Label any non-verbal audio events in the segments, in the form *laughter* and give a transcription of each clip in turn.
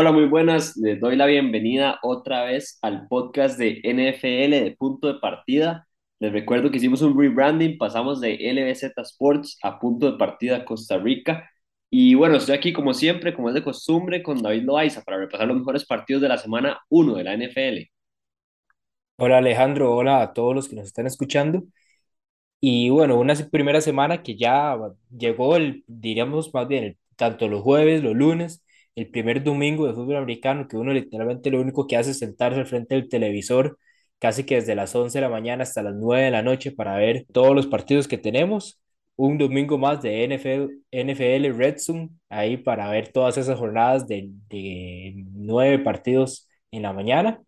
Hola, muy buenas. Les doy la bienvenida otra vez al podcast de NFL de Punto de Partida. Les recuerdo que hicimos un rebranding, pasamos de LBZ Sports a Punto de Partida Costa Rica. Y bueno, estoy aquí como siempre, como es de costumbre, con David Loaiza para repasar los mejores partidos de la semana 1 de la NFL. Hola Alejandro, hola a todos los que nos están escuchando. Y bueno, una primera semana que ya llegó el, diríamos más bien, el- tanto los jueves, los lunes, el primer domingo de fútbol americano, que uno literalmente lo único que hace es sentarse al frente del televisor, casi que desde las 11 de la mañana hasta las 9 de la noche para ver todos los partidos que tenemos. Un domingo más de NFL, NFL Red Zone, ahí para ver todas esas jornadas de, de nueve partidos en la mañana.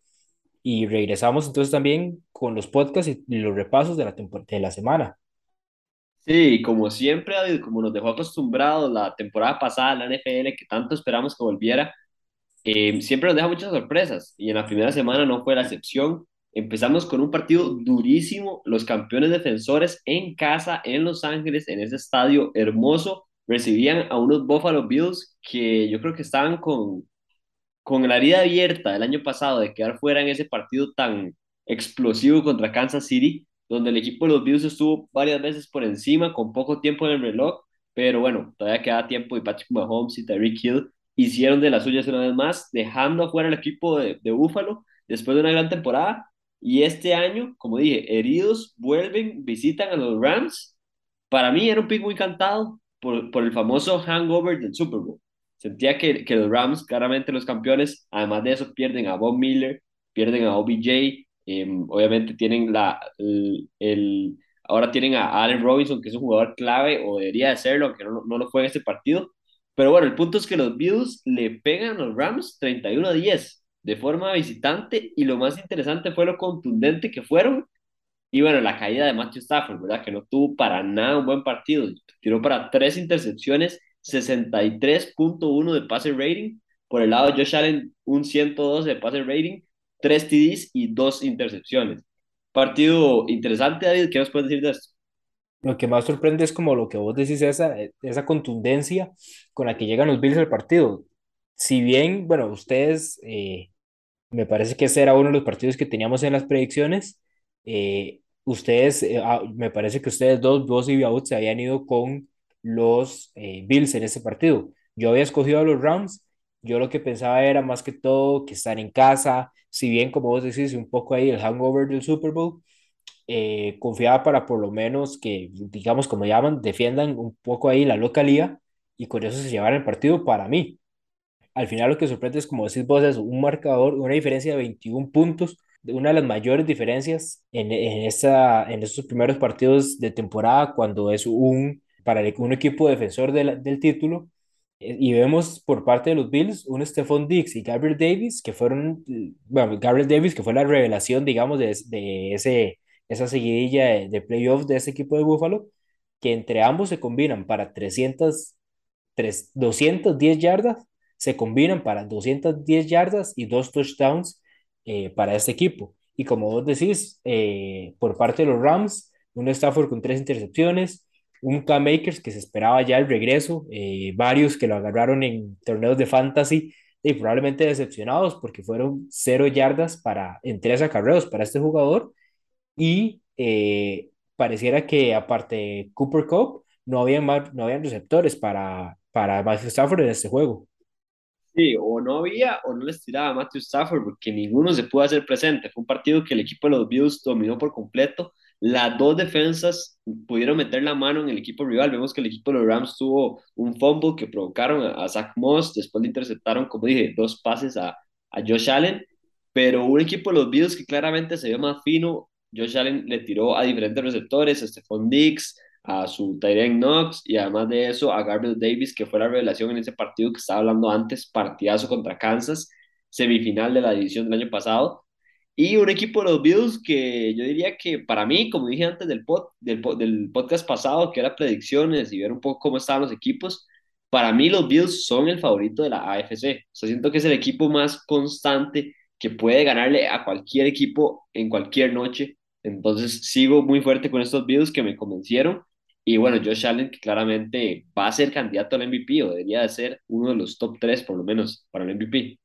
Y regresamos entonces también con los podcasts y los repasos de la, de la semana. Sí, como siempre, como nos dejó acostumbrados la temporada pasada la NFL, que tanto esperamos que volviera, eh, siempre nos deja muchas sorpresas y en la primera semana no fue la excepción. Empezamos con un partido durísimo, los campeones defensores en casa en Los Ángeles, en ese estadio hermoso, recibían a unos Buffalo Bills que yo creo que estaban con, con la herida abierta el año pasado de quedar fuera en ese partido tan explosivo contra Kansas City, donde el equipo de los Bills estuvo varias veces por encima, con poco tiempo en el reloj, pero bueno, todavía queda tiempo y Patrick Mahomes y Tyreek Hill hicieron de las suyas una vez más, dejando afuera el equipo de, de Buffalo después de una gran temporada. Y este año, como dije, heridos vuelven, visitan a los Rams. Para mí era un pick muy cantado por, por el famoso hangover del Super Bowl. Sentía que, que los Rams, claramente los campeones, además de eso, pierden a Bob Miller, pierden a OBJ, eh, obviamente tienen la, el, ahora tienen a Allen Robinson, que es un jugador clave, o debería de serlo, aunque no, no lo fue en este partido. Pero bueno, el punto es que los Bills le pegan a los Rams 31 a 10 de forma visitante, y lo más interesante fue lo contundente que fueron. Y bueno, la caída de Matthew Stafford, ¿verdad? Que no tuvo para nada un buen partido. Tiró para tres intercepciones 63.1 de pase rating. Por el lado de Josh Allen, un 112 de pase rating, 3 TDs y 2 intercepciones. Partido interesante, David. ¿Qué nos puedes decir de esto? Lo que más sorprende es como lo que vos decís, esa, esa contundencia con la que llegan los Bills al partido. Si bien, bueno, ustedes, eh, me parece que ese era uno de los partidos que teníamos en las predicciones, eh, ustedes, eh, ah, me parece que ustedes dos, vos y Biaut, se habían ido con los eh, Bills en ese partido. Yo había escogido a los Rams, yo lo que pensaba era más que todo que están en casa, si bien como vos decís, un poco ahí el hangover del Super Bowl eh, confiaba para por lo menos que, digamos, como llaman, defiendan un poco ahí la localía y con eso se llevaran el partido para mí. Al final lo que sorprende es, como decís vos, es un marcador, una diferencia de 21 puntos, de una de las mayores diferencias en, en, esa, en estos primeros partidos de temporada cuando es un, para un equipo defensor del del título. Eh, Y vemos por parte de los Bills un Stephon Diggs y Gabriel Davis, que fueron, bueno, Gabriel Davis, que fue la revelación, digamos, de, de ese, esa seguidilla de, de playoffs de ese equipo de Buffalo, que entre ambos se combinan para 300, tres- 210 yardas, se combinan para 210 yardas y dos touchdowns eh, para este equipo. Y como vos decís, eh, por parte de los Rams, un Stafford con tres intercepciones, un Cam Akers que se esperaba ya el regreso, eh, varios que lo agarraron en torneos de fantasy y probablemente decepcionados porque fueron cero yardas para, en tres acarreos para este jugador y eh, pareciera que aparte de Cooper Cup no habían, no habían receptores para, para Matthew Stafford en este juego. Sí, o no había o no les tiraba a Matthew Stafford porque ninguno se pudo hacer presente. Fue un partido que el equipo de los Bills dominó por completo. Las dos defensas pudieron meter la mano en el equipo rival. Vemos que el equipo de los Rams tuvo un fumble que provocaron a, Zach Moss. Después le interceptaron, como dije, dos pases a, a Josh Allen. Pero un equipo de los Bills que claramente se vio más fino. Josh Allen le tiró a diferentes receptores, a Stephon Diggs, a su Tyrone Knox y además de eso a Gabriel Davis, que fue la revelación en ese partido que estaba hablando antes, partidazo contra Kansas, semifinal de la división del año pasado. Y un equipo de los Bills que yo diría que para mí, como dije antes del, pod, del, del podcast pasado, que era predicciones y ver un poco cómo estaban los equipos, para mí los Bills son el favorito de la AFC. O sea, siento que es el equipo más constante que puede ganarle a cualquier equipo en cualquier noche. Entonces sigo muy fuerte con estos Bills que me convencieron y bueno, Josh Allen, que claramente va a ser candidato al MVP o debería de ser uno de los top 3 por lo menos para el MVP.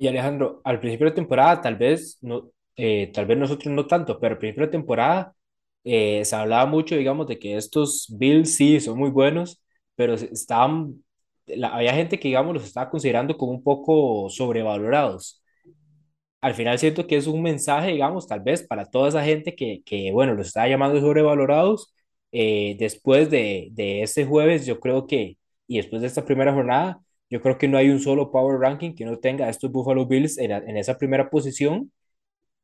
Y Alejandro, al principio de temporada, tal vez, no, eh, tal vez nosotros no tanto, pero al principio de temporada eh, se hablaba mucho, digamos, de que estos Bills sí son muy buenos, pero estaban, la- había gente que, digamos, los estaba considerando como un poco sobrevalorados. Al final siento que es un mensaje, digamos, tal vez para toda esa gente que, que bueno, los está llamando sobrevalorados. eh, después de, de este jueves, yo creo que, y después de esta primera jornada, yo creo que no hay un solo power ranking que no tenga a estos Buffalo Bills en, en esa primera posición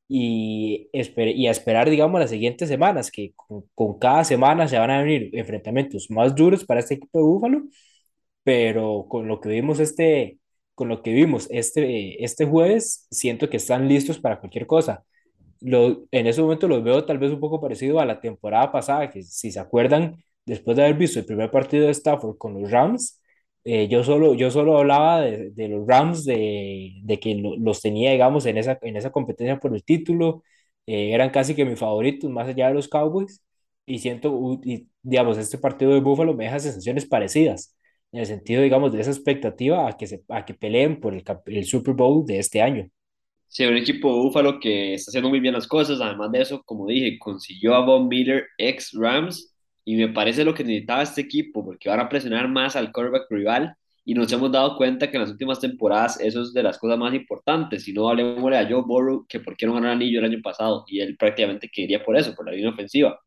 y, esper- y a esperar, digamos, las siguientes semanas, que con, con cada semana se van a venir enfrentamientos más duros para este equipo de Buffalo pero con lo que vimos este, con lo que vimos este, este jueves, siento que están listos para cualquier cosa. Lo, en ese momento los veo tal vez un poco parecido a la temporada pasada, que si se acuerdan, después de haber visto el primer partido de Stafford con los Rams, eh, yo, solo, yo solo hablaba de, de los Rams, de, de que lo- los tenía, digamos, en esa, en esa competencia por el título, eh, eran casi que mis favoritos, más allá de los Cowboys, y siento, y, digamos, este partido de Buffalo me deja sensaciones parecidas, en el sentido, digamos, de esa expectativa a que, se, a que peleen por el, el Super Bowl de este año. Sí, un equipo Búfalo que está haciendo muy bien las cosas. Además de eso, como dije, consiguió a Von Miller ex Rams y me parece lo que necesitaba este equipo porque van a presionar más al quarterback rival y nos hemos dado cuenta que en las últimas temporadas eso es de las cosas más importantes. Si no, hablemosle a Joe Burrow que por qué no ganó el anillo el año pasado y él prácticamente quería por eso, por la línea ofensiva.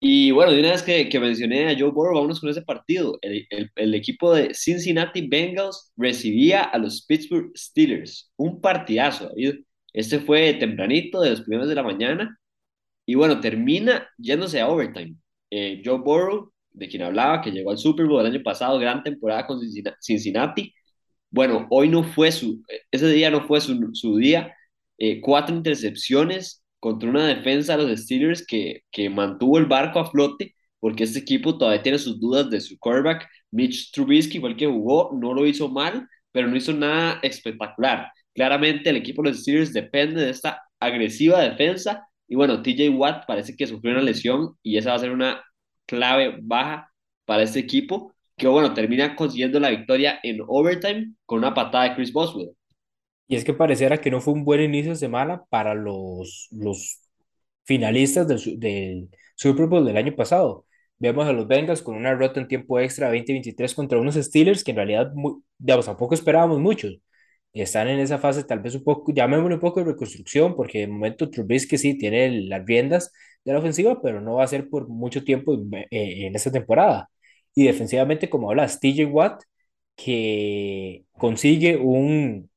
Y bueno, de una vez que, mencioné a Joe Burrow, vámonos con ese partido. El, equipo de Cincinnati Bengals recibía a los Pittsburgh Steelers. Un partidazo, David. Este fue tempranito, de los primeros de la mañana. Y bueno, termina yéndose a overtime. Eh, Joe Burrow, de quien hablaba, que llegó al Super Bowl el año pasado, gran temporada con Cincinnati. Bueno, hoy no fue su, ese día no fue su, su día. Eh, cuatro intercepciones, contra una defensa de los Steelers que, que mantuvo el barco a flote, porque este equipo todavía tiene sus dudas de su quarterback. Mitch Trubisky fue el que jugó, no lo hizo mal, pero no hizo nada espectacular. Claramente el equipo de los Steelers depende de esta agresiva defensa. Y bueno, TJ Watt parece que sufrió una lesión y esa va a ser una clave baja para este equipo, que bueno, termina consiguiendo la victoria en overtime con una patada de Chris Boswell. Y es que pareciera que no fue un buen inicio de semana para los, los finalistas del, del Super Bowl del año pasado. Vemos a los Bengals con una derrota en tiempo extra 20-23 contra unos Steelers que en realidad, muy- digamos, tampoco esperábamos mucho. Están en esa fase tal vez un poco, llamémosle un poco de reconstrucción, porque de momento Trubisky sí tiene las riendas de la ofensiva, pero no va a ser por mucho tiempo eh, en esta temporada. Y defensivamente, como hablas, TJ Watt, que consigue un,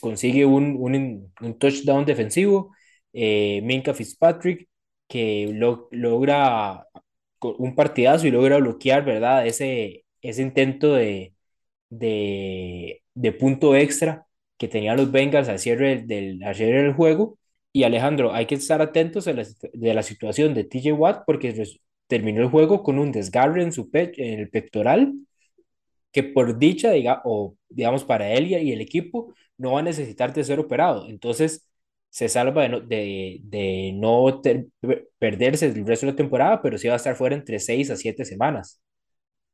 consigue un, un, un touchdown defensivo. Eh, Minka Fitzpatrick, que lo, logra un partidazo y logra bloquear, ¿verdad? Ese, ese intento de, de, de punto extra que tenían los Bengals al cierre del, al cierre del juego. Y Alejandro, hay que estar atentos a la, de la situación de TJ Watt porque terminó el juego con un desgarre en, su pe en el pectoral que por dicha, diga, o digamos para él y el equipo, no va a necesitar de ser operado. Entonces, se salva de no, de, de no perderse el resto de la temporada, pero sí va a estar fuera entre 6 a 7 semanas.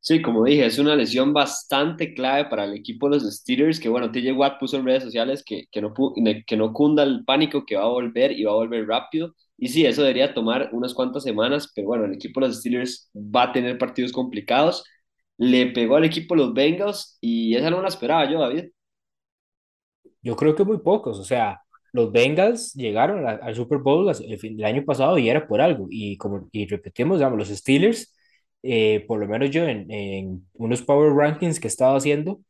Sí, como dije, es una lesión bastante clave para el equipo de los Steelers, que bueno, TJ Watt puso en redes sociales que, que, no, que no cunda el pánico, que va a volver y va a volver rápido. Y sí, eso debería tomar unas cuantas semanas, pero bueno, el equipo de los Steelers va a tener partidos complicados. Le pegó al equipo los Bengals y esa no la esperaba yo, David. Yo creo que muy pocos, o sea, los Bengals llegaron al Super Bowl el, fin, el año pasado y era por algo. Y como y repetimos, digamos, los Steelers, eh, por lo menos yo en, en, unos Power Rankings que estaba haciendo,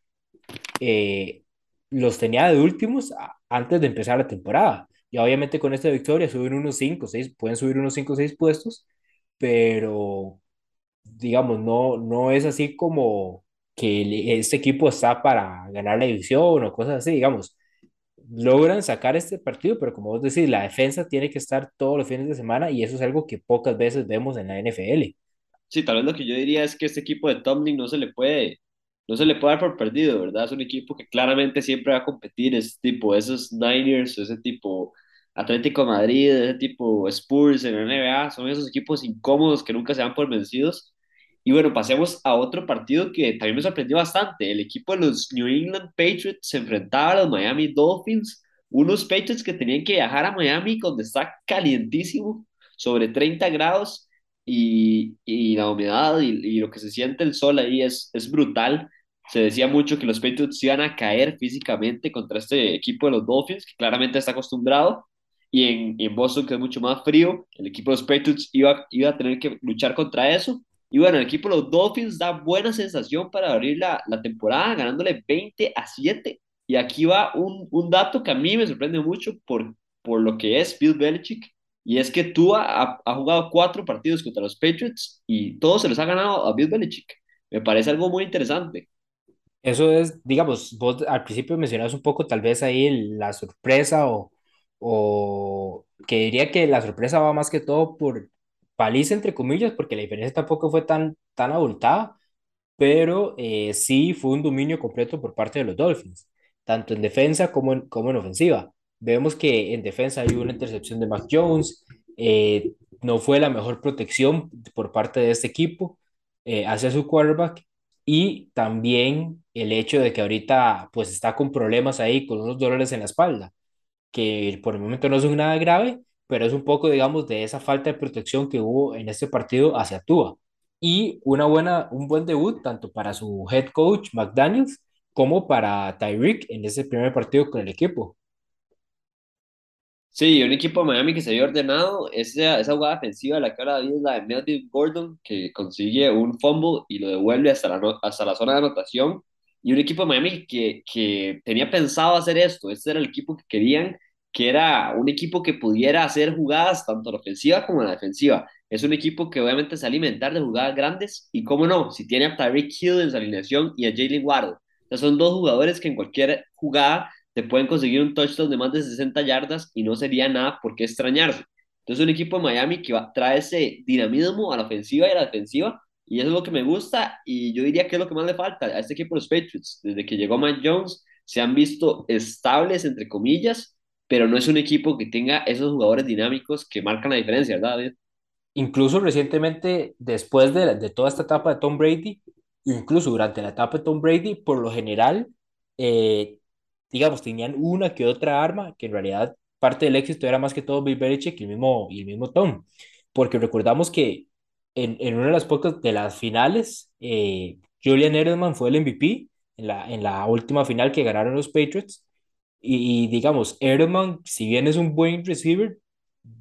eh, los tenía de últimos a, antes de empezar la temporada. Y obviamente con esta victoria suben unos 5, 6, pueden subir unos 5 o 6 puestos, pero digamos, no, no es así como que este equipo está para ganar la división o cosas así, digamos logran sacar este partido, pero como vos decís, la defensa tiene que estar todos los fines de semana y eso es algo que pocas veces vemos en la NFL. Sí, tal vez lo que yo diría es que este equipo de Tomlin no se le puede, no se le puede dar por perdido, ¿verdad? Es un equipo que claramente siempre va a competir, es tipo esos Niners, ese tipo Atlético Madrid, ese tipo Spurs en la NBA, son esos equipos incómodos que nunca se dan por vencidos. Y bueno, pasemos a otro partido que también me sorprendió bastante. El equipo de los New England Patriots se enfrentaba a los Miami Dolphins, unos Patriots que tenían que viajar a Miami donde está calientísimo, sobre 30 grados, y, y la humedad y, y, lo que se siente el sol ahí es, es brutal. Se decía mucho que los Patriots iban a caer físicamente contra este equipo de los Dolphins, que claramente está acostumbrado, y en, en Boston, que es mucho más frío, el equipo de los Patriots iba, iba a tener que luchar contra eso. Y bueno, el equipo de los Dolphins da buena sensación para abrir la, la temporada, ganándole 20 a 7. Y aquí va un, un dato que a mí me sorprende mucho por, por lo que es Bill Belichick y es que Tua ha, ha, jugado cuatro partidos contra los Patriots y todos se los ha ganado a Bill Belichick. Me parece algo muy interesante. Eso es, digamos, vos al principio mencionabas un poco tal vez ahí la sorpresa o, o que diría que la sorpresa va más que todo por paliza entre comillas, porque la diferencia tampoco fue tan, tan abultada, pero eh, sí fue un dominio completo por parte de los Dolphins, tanto en defensa como en, como en ofensiva. Vemos que en defensa hay una intercepción de Mac Jones, eh, no fue la mejor protección por parte de este equipo eh, hacia su quarterback y también el hecho de que ahorita pues está con problemas ahí, con unos dolores en la espalda, que por el momento no son nada grave, pero es un poco, digamos, de esa falta de protección que hubo en este partido hacia Tua. Y una buena, un buen debut tanto para su head coach McDaniels como para Tyreek en ese primer partido con el equipo. Sí, un equipo de Miami que se vio ordenado. Esa, esa jugada defensiva de la que David es la de Melvin Gordon, que consigue un fumble y lo devuelve hasta la, hasta la zona de anotación. Y un equipo de Miami que, que tenía pensado hacer esto. Este era el equipo que querían, que era un equipo que pudiera hacer jugadas tanto en la ofensiva como en la defensiva. Es un equipo que obviamente se alimentar de jugadas grandes. Y cómo no, si tiene a Tyreek Hill en su alineación y a Jalen Waddle. O sea, son dos jugadores que en cualquier jugada te pueden conseguir un touchdown de más de 60 yardas y no sería nada por qué extrañarse. Entonces, un equipo de Miami que va, trae ese dinamismo a la ofensiva y a la defensiva, y eso es lo que me gusta, y yo diría que es lo que más le falta a este equipo de los Patriots. Desde que llegó Mike Jones, se han visto estables, entre comillas, pero no es un equipo que tenga esos jugadores dinámicos que marcan la diferencia, ¿verdad, David? Incluso recientemente, después de, de toda esta etapa de Tom Brady, incluso durante la etapa de Tom Brady, por lo general, eh, digamos, tenían una que otra arma, que en realidad parte del éxito era más que todo Bill Belichick y el mismo, y el mismo Tom, porque recordamos que en, en una de las pocas de las finales, eh, Julian Edelman fue el MVP en la, en la última final que ganaron los Patriots, y, y digamos, Edelman, si bien es un buen receiver,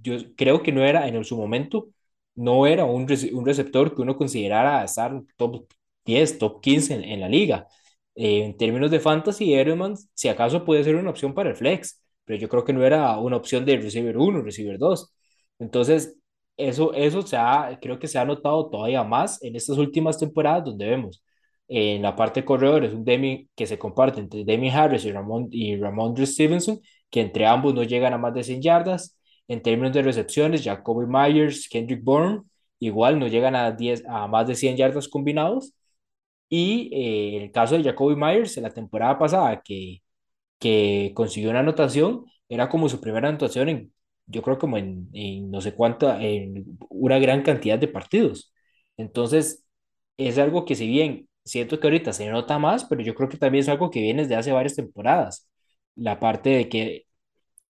yo creo que no era en su momento, no era un, un receptor que uno considerara estar top 10, top 15 en, en la liga eh, en términos de fantasy, Edelman, si acaso puede ser una opción para el flex, pero yo creo que no era una opción de receiver 1, receiver 2. Entonces, eso, eso se ha, creo que se ha notado todavía más en estas últimas temporadas donde vemos en la parte de corredores un Demi que se comparte entre Demi Harris y Ramón y Ramondre Stevenson, que entre ambos no llegan a más de 100 yardas. En términos de recepciones, Jacoby Myers, Kendrick Bourne, igual no llegan a, 10, a más de 100 yardas combinados. Y eh, el caso de Jacoby Myers en la temporada pasada, que, que consiguió una anotación, era como su primera anotación en, yo creo como en, no sé cuánta, en una gran cantidad de partidos. Entonces, es algo que si bien siento que ahorita se nota más, pero yo creo que también es algo que viene desde hace varias temporadas. La parte de que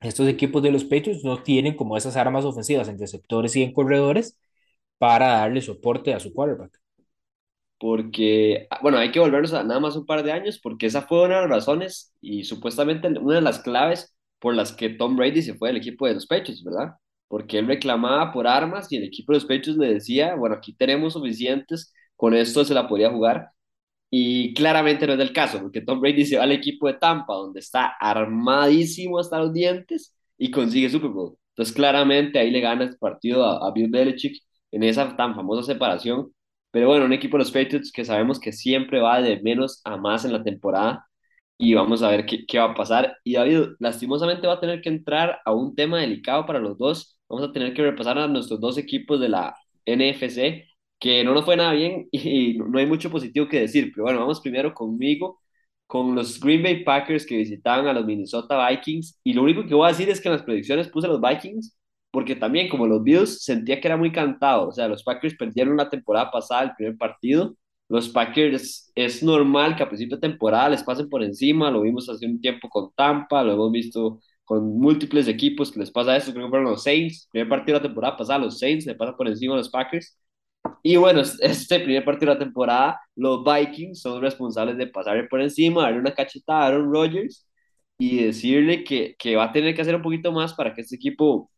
estos equipos de los Patriots no tienen como esas armas ofensivas en receptores y en corredores para darle soporte a su quarterback porque, ah, bueno, hay que volvernos a nada más un par de años, porque esa fue una de las razones y supuestamente una de las claves por las que Tom Brady se fue del equipo de los Patriots, ¿verdad? Porque él reclamaba por armas y el equipo de los Patriots le decía, bueno, aquí tenemos suficientes, con esto se la podía jugar. Y claramente no es el caso, porque Tom Brady se va al equipo de Tampa, donde está armadísimo hasta los dientes y consigue Super Bowl. Entonces, claramente ahí le gana el partido a, a Bill Belichick en esa tan famosa separación pero bueno, un equipo de los Patriots que sabemos que siempre va de menos a más en la temporada y vamos a ver qué, qué, va a pasar. Y David, lastimosamente va a tener que entrar a un tema delicado para los dos. Vamos a tener que repasar a nuestros dos equipos de la NFC, que no nos fue nada bien *laughs* y no hay mucho positivo que decir. Pero bueno, vamos primero conmigo, con los Green Bay Packers que visitaban a los Minnesota Vikings. Y lo único que voy a decir es que en las predicciones puse a los Vikings porque también como los Bills sentía que era muy cantado, o sea, los Packers perdieron la temporada pasada el primer partido, los Packers es normal que a principio de temporada les pasen por encima, lo vimos hace un tiempo con Tampa, lo hemos visto con múltiples equipos que les pasa eso, creo que fueron los Saints, primer partido de la temporada pasada, los Saints le pasan por encima a los Packers, y bueno, este primer partido de la temporada, los Vikings son responsables de pasarle por encima, darle una cachetada a Aaron Rodgers y decirle que, que va a tener que hacer un poquito más para que este equipo,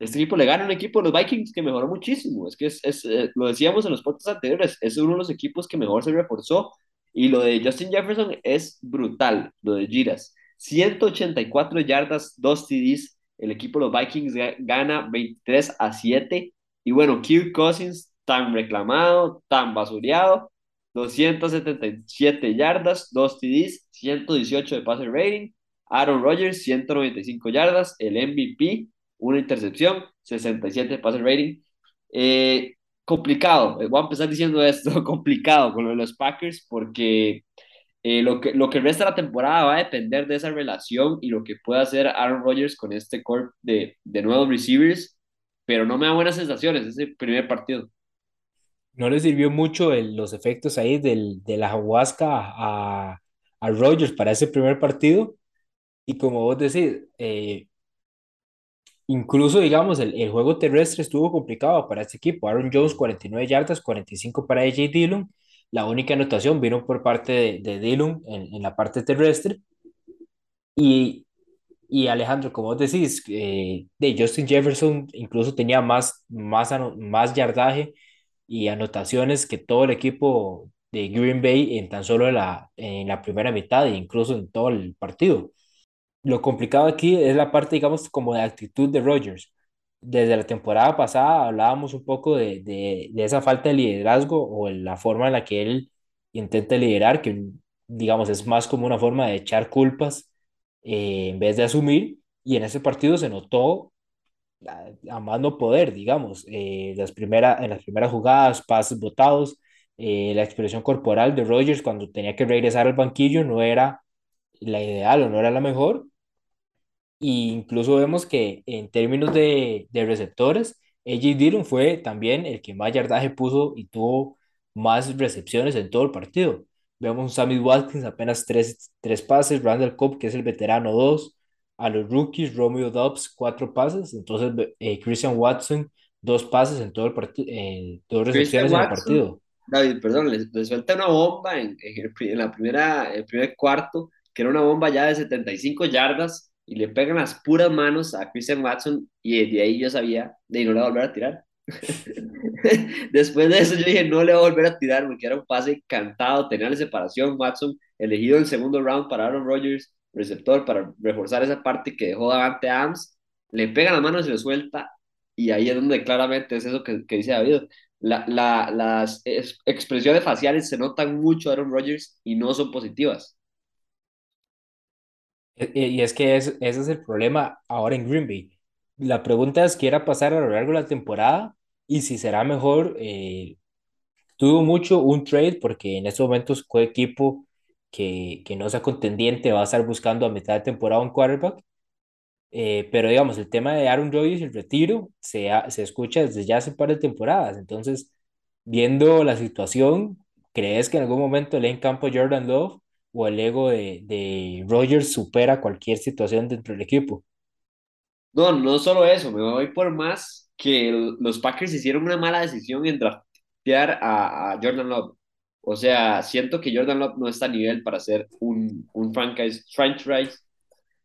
este equipo le gane un equipo de los Vikings que mejoró muchísimo. Es que es, es eh, lo decíamos en los podcasts anteriores, es uno de los equipos que mejor se reforzó. Y lo de Justin Jefferson es brutal, lo de Giras. 184 yardas, 2 TDs. El equipo de los Vikings gana 23 a 7. Y bueno, Kirk Cousins, tan reclamado, tan basureado, 277 yardas, 2 TDs, 118 de passer rating. Aaron Rodgers, 195 yardas, el MVP, una intercepción, 67 de passer rating. Eh, complicado, eh, voy a empezar diciendo *laughs* esto, complicado con lo de los Packers porque eh, lo, que, lo que resta de la temporada va a depender de esa relación y lo que pueda hacer Aaron Rodgers con este core de, de nuevos receivers, pero no me da buenas sensaciones ese primer partido. No le sirvió mucho los efectos ahí del, de la ayahuasca a, a Rodgers para ese primer partido. Y como vos decís, eh, incluso digamos, el, el, juego terrestre estuvo complicado para este equipo. Aaron Jones, 49 yardas, 45 para AJ Dillon la única anotación vino por parte de, de Dillon en, en, la parte terrestre. Y, y Alejandro, como decís, eh, de Justin Jefferson incluso tenía más, más, más yardaje y anotaciones que todo el equipo de Green Bay en tan solo la, en la primera mitad e incluso en todo el partido. Lo complicado aquí es la parte, digamos, como de actitud de Rodgers. Desde la temporada pasada hablábamos un poco de, de, de, esa falta de liderazgo o la forma en la que él intenta liderar, que digamos es más como una forma de echar culpas eh, en vez de asumir, y en ese partido se notó a, más no poder, digamos, eh, las primera, en las primeras jugadas, pases botados, eh, la expresión corporal de Rogers cuando tenía que regresar al banquillo no era la ideal o no era la mejor, y incluso vemos que en términos de, de receptores, AJ Dillon fue también el que más yardaje puso y tuvo más recepciones en todo el partido. Vemos un Sammy Watkins apenas tres, tres pases, Randall Cobb, que es el veterano, dos. A los rookies, Romeo Dobbs, cuatro pases. Entonces, eh, Christian Watson, dos pases en todo el partido, eh, dos recepciones en el partido. David, perdón, les, les suelta una bomba en, en, en, la primera, el primer cuarto, que era una bomba ya de 75 yardas y le pegan las puras manos a Christian Watson y de ahí yo sabía de no le va a volver a tirar. *laughs* Después de eso yo dije, no le voy a volver a tirar porque era un pase cantado, tenía la separación Watson, elegido en el segundo round para Aaron Rodgers, receptor para reforzar esa parte que dejó Davante Adams, le pega las manos y lo suelta y ahí es donde claramente es eso que, que dice David. La, la, las expresiones faciales se notan mucho a Aaron Rodgers y no son positivas. Y es que ese es el problema ahora en Green Bay. La pregunta es qué irá a pasar a lo largo de la temporada y si será mejor. Eh, tuvo mucho un trade porque en estos momentos fue equipo que, que no sea contendiente va a estar buscando a mitad de temporada un quarterback. Eh, pero digamos, el tema de Aaron Rodgers el retiro se, se escucha desde ya hace un par de temporadas. Entonces, viendo la situación, ¿crees que en algún momento en campo Jordan Love o el ego de, de Rogers supera cualquier situación dentro del equipo. No, no solo eso, me voy por más que los Packers hicieron una mala decisión en draftear a, a, Jordan Love. O sea, siento que Jordan Love no está a nivel para ser un, un franchise, franchise,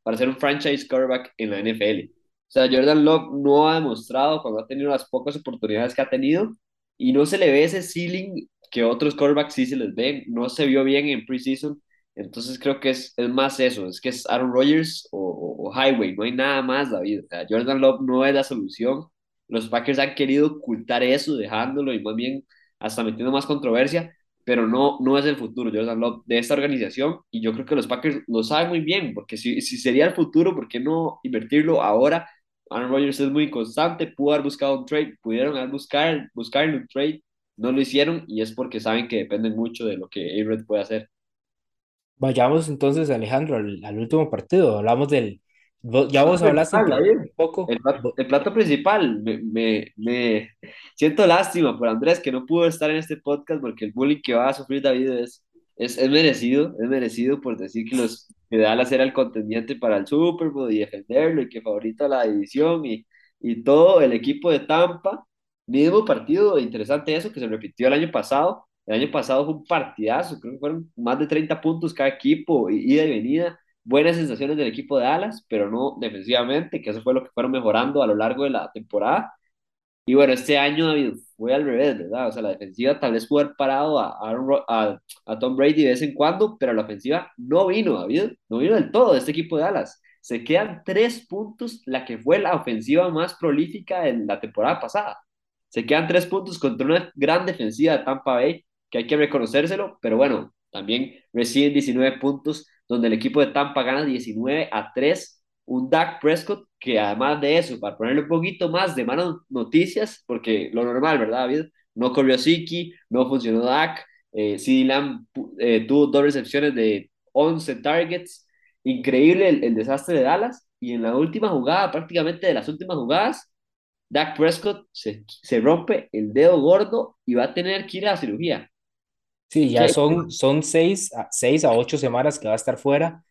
para ser un franchise quarterback en la NFL. O sea, Jordan Love no ha demostrado cuando ha tenido las pocas oportunidades que ha tenido y no se le ve ese ceiling que otros quarterbacks sí se les ven. No se vio bien en preseason entonces creo que es, es más eso, es que es Aaron Rodgers o, o, Highway, no hay nada más, David. O Jordan Love no es la solución. Los Packers han querido ocultar eso, dejándolo y más bien hasta metiendo más controversia, pero no, no es el futuro Jordan Love de esta organización y yo creo que los Packers lo saben muy bien, porque si, si sería el futuro, ¿por qué no invertirlo ahora? Aaron Rodgers es muy constante, pudo haber buscado un trade, pudieron haber buscar, buscar un trade, no lo hicieron y es porque saben que dependen mucho de lo que a puede hacer. Vayamos entonces, Alejandro, al, al último partido. Hablamos del, ya vos hablaste un, un poco. El plato, el plato principal, me, me, me, siento lástima por Andrés que no pudo estar en este podcast porque el bullying que va a sufrir David es, es, es merecido, es merecido por decir que, los, que Dallas era el contendiente para el Super Bowl y defenderlo y que favorito a la división y, y todo el equipo de Tampa. Mismo partido, interesante eso, que se repitió el año pasado. El año pasado fue un partidazo, creo que fueron más de 30 puntos cada equipo, ida y venida buenas sensaciones del equipo de Dallas, pero no defensivamente, que eso fue lo que fueron mejorando a lo largo de la temporada. Y bueno, este año David, fue al revés, ¿verdad? O sea, la defensiva tal vez pudo haber parado a, a, Tom Brady de vez en cuando, pero la ofensiva no vino, David, no vino del todo de este equipo de Dallas. Se quedan tres puntos, la que fue la ofensiva más prolífica en la temporada pasada. Se quedan tres puntos contra una gran defensiva de Tampa Bay, que hay que reconocérselo, pero bueno, también reciben 19 puntos donde el equipo de Tampa gana 19 a 3. Un Dak Prescott que además de eso, para ponerle un poquito más de malas noticias, porque lo normal, ¿verdad, David? No corrió Siki, no funcionó Dak, eh, Lamb eh, tuvo dos recepciones de 11 targets. Increíble el, el desastre de Dallas. Y en la última jugada, prácticamente de las últimas jugadas, Dak Prescott se, se, rompe el dedo gordo y va a tener que ir a la cirugía. Sí, ya son, son seis, a, seis a ocho semanas que va a estar fuera,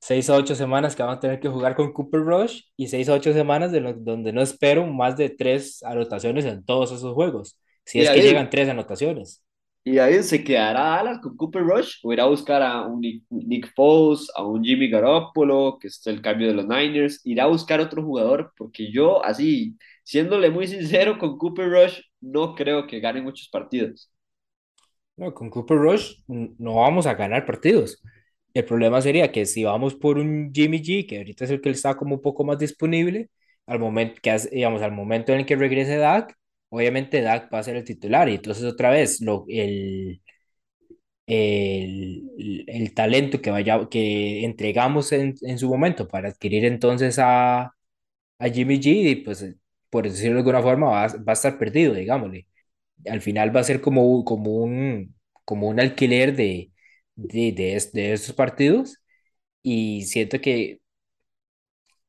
seis a ocho semanas que van a tener que jugar con Cooper Rush y seis a ocho semanas de donde no espero más de tres anotaciones en todos esos juegos, si es que llegan tres anotaciones. Y ahí se quedará Dallas con Cooper Rush o irá a buscar a un Nick, Nick Foles, a un Jimmy Garoppolo, que es el cambio de los Niners, irá a buscar otro jugador, porque yo así, siéndole muy sincero con Cooper Rush, no creo que gane muchos partidos. No, con Cooper Rush no vamos a ganar partidos. El problema sería que si vamos por un Jimmy G, que ahorita es el que está como un poco más disponible, al momento, que, digamos, al momento en el que regrese Dak, obviamente Dak va a ser el titular y entonces otra vez lo, el, el, el, talento que, que entregamos en, en, su momento para adquirir entonces a, a Jimmy G, pues por decirlo de alguna forma va, va a estar perdido, digámosle al final va a ser como, como, un, como un alquiler de, de, de, estos partidos y siento que,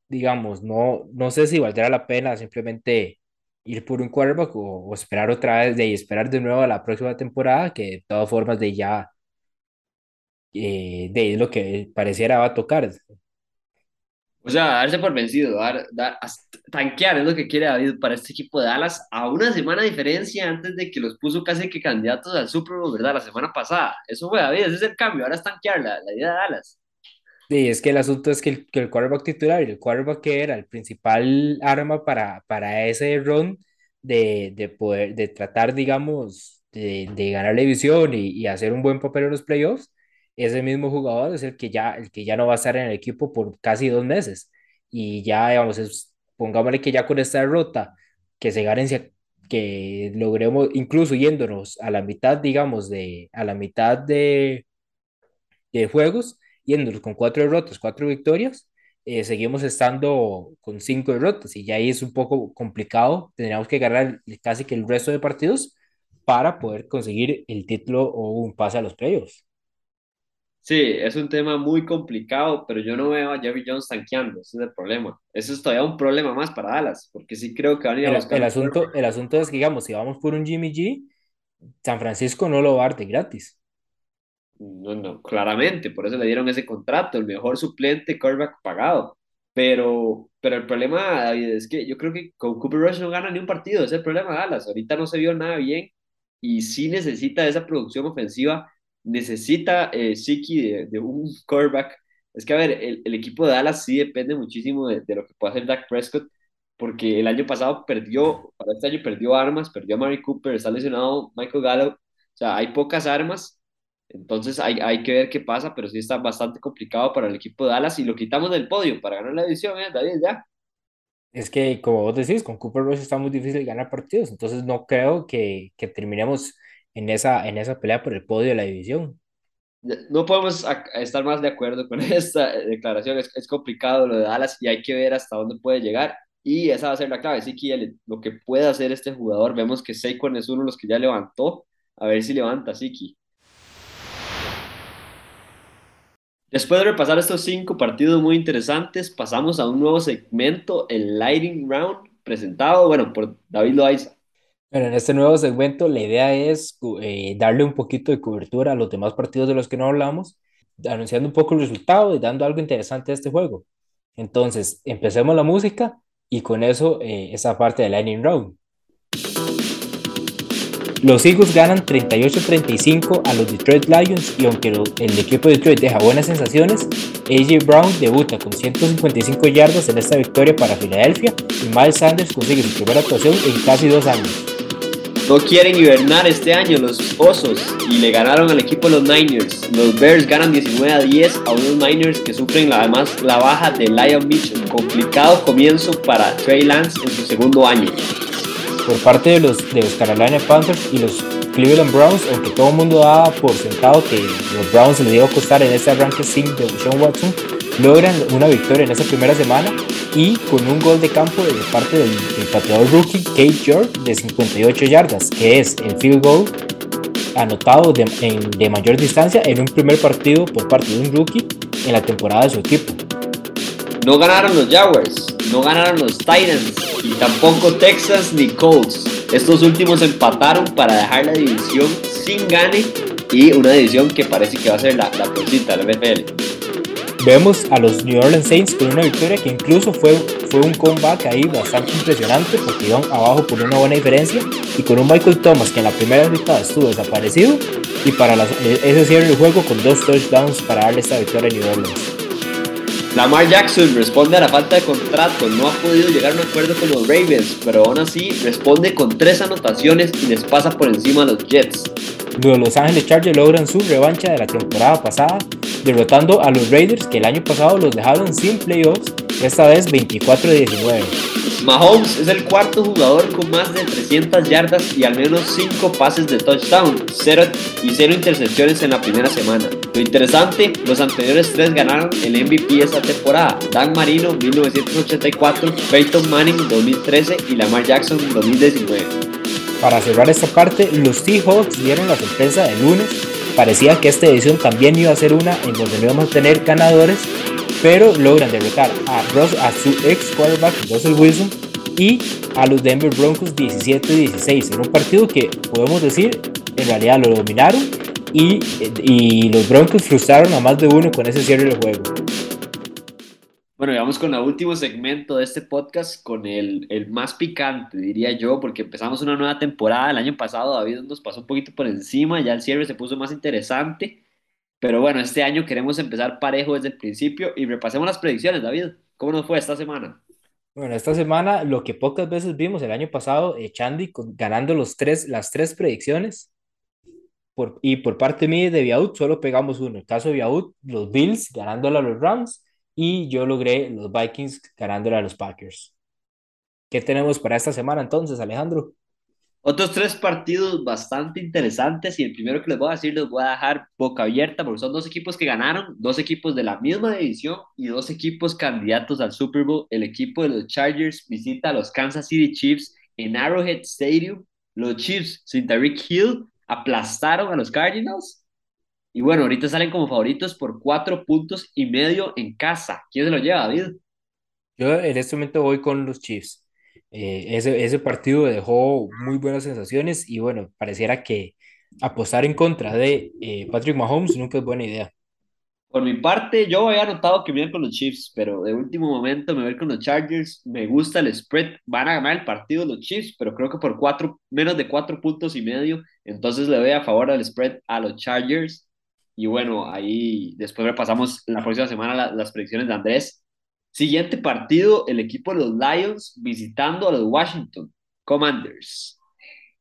digamos, no, no sé si valdrá la pena simplemente ir por un quarterback o, esperar otra vez de esperar de nuevo a la próxima temporada, que de todas formas de ya eh, de lo que pareciera va a tocar. O sea, darse por vencido, dar, dar, tanquear es lo que quiere David para este equipo de Dallas a una semana de diferencia antes de que los puso casi que candidatos al Super Bowl, ¿verdad? La semana pasada. Eso fue David, ese es el cambio, ahora es tanquear la, la idea de Dallas. Sí, es que el asunto es que el, que el quarterback titular y el quarterback que era el principal arma para, para ese run de, de poder, de tratar, digamos, de, de ganar la división y, y hacer un buen papel en los playoffs, ese mismo jugador es el que ya, el que ya no va a estar en el equipo por casi dos meses. Y ya, digamos, es, pongámosle que ya con esta derrota, que se gane, que logremos, incluso yéndonos a la mitad, digamos, de, a la mitad de, de juegos, yéndonos con cuatro derrotas, cuatro victorias, eh, seguimos estando con cinco derrotas y ya ahí es un poco complicado. Tendríamos que ganar casi que el resto de partidos para poder conseguir el título o un pase a los playoffs. Sí, es un tema muy complicado, pero yo no veo a Jerry Jones tanqueando, ese es el problema. Eso es todavía un problema más para Dallas, porque sí creo que van a ir a buscar... El, asunto, el asunto es que, digamos, si vamos por un Jimmy G, San Francisco no lo va a dar gratis. No, no, claramente, por eso le dieron ese contrato, el mejor suplente quarterback pagado. Pero, pero el problema, David, es que yo creo que con Cooper Rush no gana ni un partido, ese es el problema de Dallas. Ahorita no se vio nada bien y sí necesita esa producción ofensiva necesita eh, Siki de, un quarterback. Es que, a ver, el, equipo de Dallas sí depende muchísimo de, lo que pueda hacer Dak Prescott, porque el año pasado perdió, para este año perdió armas, perdió a Mary Cooper, está lesionado Michael Gallup, o sea, hay pocas armas, entonces hay, hay que ver qué pasa, pero sí está bastante complicado para el equipo de Dallas y lo quitamos del podio para ganar la división, ¿eh, David? Ya. Es que, como vos decís, con Cooper Rush está muy difícil ganar partidos, entonces no creo que, que terminemos en esa, en esa pelea por el podio de la división. No podemos estar más de acuerdo con *laughs* esta declaración. Es, es, complicado lo de Dallas y hay que ver hasta dónde puede llegar. Y esa va a ser la clave. Sí, que lo que puede hacer este jugador. Vemos que Saquon es uno de los que ya levantó. A ver si levanta Siki. Después de repasar estos cinco partidos muy interesantes, pasamos a un nuevo segmento, el Lighting Round, presentado, bueno, por David Loaiza. Bueno, en este nuevo segmento la idea es eh, darle un poquito de cobertura a los demás partidos de los que no hablamos, anunciando un poco el resultado y dando algo interesante a este juego. Entonces, empecemos la música y con eso eh, esa parte del Lightning Round. Los Eagles ganan 38-35 a los Detroit Lions y aunque el equipo de Detroit deja buenas sensaciones, AJ Brown debuta con 155 yardas en esta victoria para Filadelfia y Miles Sanders consigue su primera actuación en casi dos años. No quieren hibernar este año los Osos y le ganaron al equipo los Niners. Los Bears ganan 19 a 10 a unos Niners que sufren además la baja de Lion Mitchell. Complicado comienzo para Trey Lance en su segundo año por parte de los, Carolina Panthers y los Cleveland Browns, aunque todo el mundo daba por sentado que los Browns les iba a costar en ese arranque sin de Sean Watson, logran una victoria en esa primera semana y con un gol de campo de parte del, pateador rookie Kate York de 58 yardas, que es el field goal anotado de, de mayor distancia en un primer partido por parte de un rookie en la temporada de su equipo. No ganaron los Jaguars, no ganaron los Titans y tampoco Texas ni Colts. Estos últimos empataron para dejar la división sin gane y una división que parece que va a ser la, la peorcita del NFL. Vemos a los New Orleans Saints con una victoria que incluso fue, fue un comeback ahí bastante impresionante porque iban abajo por una buena diferencia y con un Michael Thomas que en la primera mitad estuvo desaparecido y para ese cierre del juego con dos touchdowns para darle esta victoria a New Orleans. Lamar Jackson responde a la falta de contrato, no ha podido llegar a un acuerdo con los Ravens, pero aún así responde con tres anotaciones y les pasa por encima a los Jets. Los Los Ángeles Chargers logran su revancha de la temporada pasada, derrotando a los Raiders que el año pasado los dejaron sin playoffs, esta vez 24-19. Mahomes es el cuarto jugador con más de 300 yardas y al menos 5 pases de touchdown, 0 y 0 intercepciones en la primera semana. Lo interesante, los anteriores tres ganaron el MVP esta temporada, Dan Marino 1984, Peyton Manning 2013 y Lamar Jackson 2019. Para cerrar esta parte, los Seahawks dieron la sorpresa de lunes. Parecía que esta edición también iba a ser una en donde no íbamos a tener ganadores, pero logran derrotar a, Ross, a su ex quarterback Russell Wilson y a los Denver Broncos 17-16 en un partido que podemos decir en realidad lo dominaron y, y los Broncos frustraron a más de uno con ese cierre del juego. Bueno, y vamos con el último segmento de este podcast, con el, el, más picante, diría yo, porque empezamos una nueva temporada. El año pasado David nos pasó un poquito por encima, ya el cierre se puso más interesante. Pero bueno, este año queremos empezar parejo desde el principio y repasemos las predicciones, David. ¿Cómo nos fue esta semana? Bueno, esta semana lo que pocas veces vimos el año pasado, eh, Chandy ganando los tres, las tres predicciones. Por, y por parte mía de Viaud solo pegamos uno. El caso de Viaud, los Bills ganándole a los Rams y yo logré los Vikings ganándole a los Packers. ¿Qué tenemos para esta semana entonces, Alejandro? Otros tres partidos bastante interesantes y el primero que les voy a decir los voy a dejar boca abierta porque son dos equipos que ganaron, dos equipos de la misma división y dos equipos candidatos al Super Bowl. El equipo de los Chargers visita a los Kansas City Chiefs en Arrowhead Stadium. Los Chiefs sin Tyreek Hill aplastaron a los Cardinals y bueno, ahorita salen como favoritos por cuatro puntos y medio en casa. ¿Quién se lo lleva, David? Yo en este momento voy con los Chiefs. Eh, ese, ese partido dejó muy buenas sensaciones y bueno, pareciera que apostar en contra de eh, Patrick Mahomes nunca es buena idea. Por mi parte, yo había notado que me iban con los Chiefs, pero de último momento me voy con los Chargers. Me gusta el spread. Van a ganar el partido los Chiefs, pero creo que por cuatro, menos de cuatro puntos y medio. Entonces le doy a favor al spread a los Chargers. Y bueno, ahí después repasamos la próxima semana las predicciones de Andrés. Siguiente partido, el equipo de los Lions visitando a los Washington Commanders.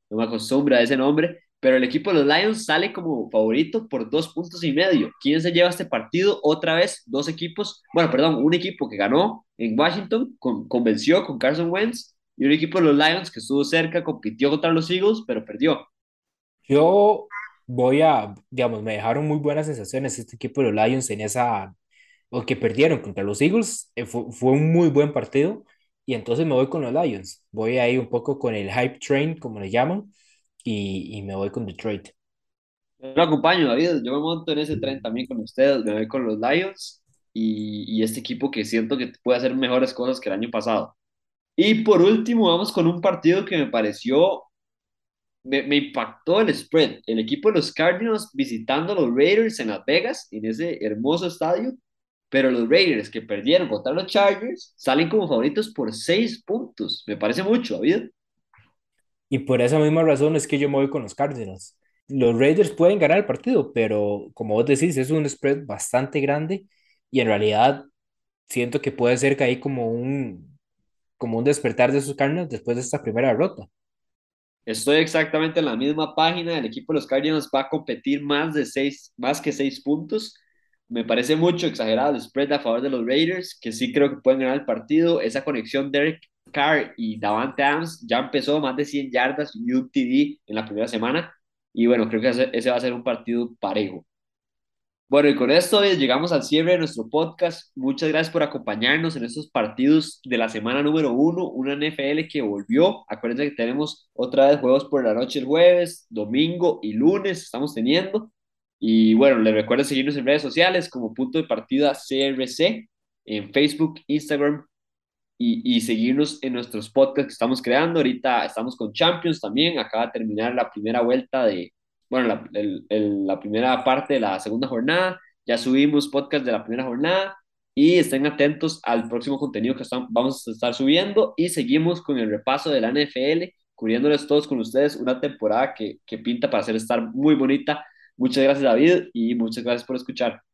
No me acostumbro a ese nombre, pero el equipo de los Lions sale como favorito por dos puntos y medio. ¿Quién se lleva este partido? Otra vez, dos equipos, bueno, perdón, un equipo que ganó en Washington, convenció con Carson Wentz, y un equipo de los Lions que estuvo cerca, compitió contra los Eagles, pero perdió. Yo voy a, digamos, me dejaron muy buenas sensaciones este equipo de los Lions en esa o que perdieron contra los Eagles, eh, fue, fue, un muy buen partido y entonces me voy con los Lions. Voy ahí un poco con el hype train, como le llaman, y, y me voy con Detroit. Lo acompaño, David. Yo me monto en ese tren también con ustedes. Me voy con los Lions y, y este equipo que siento que puede hacer mejores cosas que el año pasado. Y por último, vamos con un partido que me pareció, me, me impactó el spread. El equipo de los Cardinals visitando a los Raiders en Las Vegas, en ese hermoso estadio. Pero los Raiders que perdieron contra los Chargers salen como favoritos por seis puntos. Me parece mucho, David. Y por esa misma razón es que yo me voy con los Cardinals. Los Raiders pueden ganar el partido, pero como vos decís, es un spread bastante grande y en realidad siento que puede ser que ahí como un, como un despertar de esos Cardinals después de esta primera derrota. Estoy exactamente en la misma página. El equipo de los Cardinals va a competir más de seis, más que seis puntos. Me parece mucho exagerado el spread a favor de los Raiders, que sí creo que pueden ganar el partido. Esa conexión Derek Carr y Davante Adams ya empezó más de 100 yardas y un TD en la primera semana. Y bueno, creo que ese, va a ser un partido parejo. Bueno, y con esto llegamos al cierre de nuestro podcast. Muchas gracias por acompañarnos en estos partidos de la semana número uno, una NFL que volvió. Acuérdense que tenemos otra vez juegos por la noche el jueves, domingo y lunes estamos teniendo. Y bueno, les recuerdo seguirnos en redes sociales como punto de partida CRC en Facebook, Instagram y, y, seguirnos en nuestros podcasts que estamos creando. Ahorita estamos con Champions también. Acaba de terminar la primera vuelta de, bueno, la, el, la primera parte de la segunda jornada. Ya subimos podcast de la primera jornada y estén atentos al próximo contenido que están, vamos a estar subiendo y seguimos con el repaso de la NFL, cubriéndoles todos con ustedes una temporada que, que pinta para hacer estar muy bonita. Muchas gracias David y muchas gracias por escuchar.